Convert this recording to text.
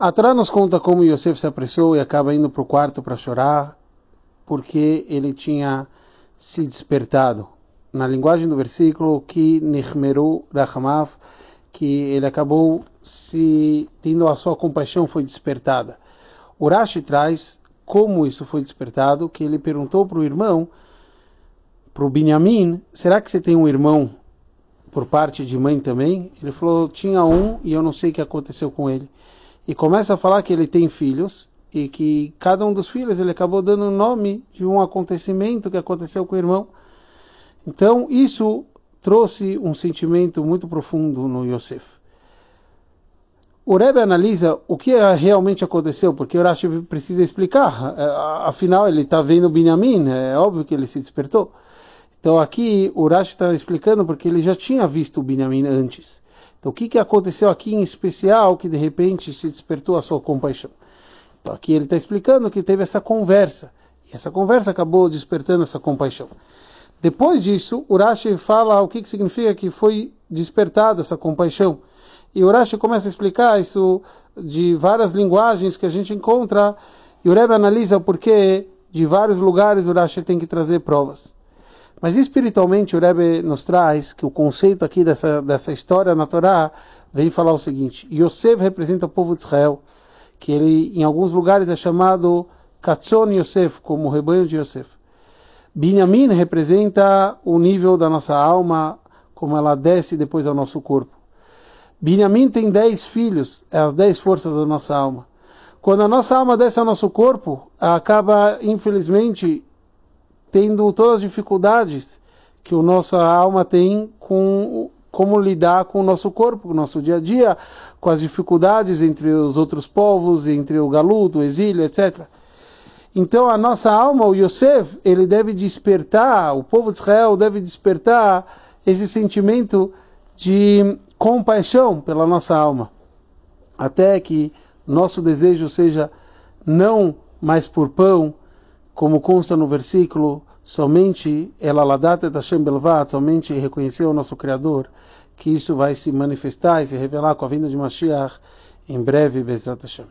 A Torá nos conta como Yosef se apressou e acaba indo para o quarto para chorar, porque ele tinha se despertado. Na linguagem do versículo, que Nechmeru Rachamav, que ele acabou se tendo a sua compaixão foi despertada. Urashi traz como isso foi despertado, que ele perguntou para o irmão, para o Binyamin, será que você tem um irmão por parte de mãe também? Ele falou, tinha um e eu não sei o que aconteceu com ele e começa a falar que ele tem filhos e que cada um dos filhos ele acabou dando o nome de um acontecimento que aconteceu com o irmão. Então isso trouxe um sentimento muito profundo no Yosef. O Rebbe analisa o que realmente aconteceu, porque o Rashi precisa explicar. Afinal, ele está vendo Binyamin, é óbvio que ele se despertou. Então aqui o Rashi está explicando porque ele já tinha visto o Binyamin antes. Então, o que, que aconteceu aqui em especial que de repente se despertou a sua compaixão? Então, aqui ele está explicando que teve essa conversa. E essa conversa acabou despertando essa compaixão. Depois disso, Urashi fala o que, que significa que foi despertada essa compaixão. E Urashi começa a explicar isso de várias linguagens que a gente encontra. E o Rebbe analisa o porquê de vários lugares Urashi tem que trazer provas. Mas espiritualmente o Rebbe nos traz que o conceito aqui dessa, dessa história na Torá vem falar o seguinte: Yosef representa o povo de Israel, que ele em alguns lugares é chamado Katzon Yosef, como o rebanho de Yosef. Binyamin representa o nível da nossa alma, como ela desce depois ao nosso corpo. Binyamin tem dez filhos, é as dez forças da nossa alma. Quando a nossa alma desce ao nosso corpo, acaba, infelizmente, tendo todas as dificuldades que a nossa alma tem com como lidar com o nosso corpo, com o nosso dia a dia, com as dificuldades entre os outros povos, entre o galuto, o exílio, etc. Então a nossa alma, o Yosef, ele deve despertar, o povo de Israel deve despertar esse sentimento de compaixão pela nossa alma, até que nosso desejo seja não mais por pão, como consta no versículo, somente ela ladata da Belvat, somente reconhecer o nosso Criador, que isso vai se manifestar e se revelar com a vinda de Mashiach em breve, Bezrat Hashem.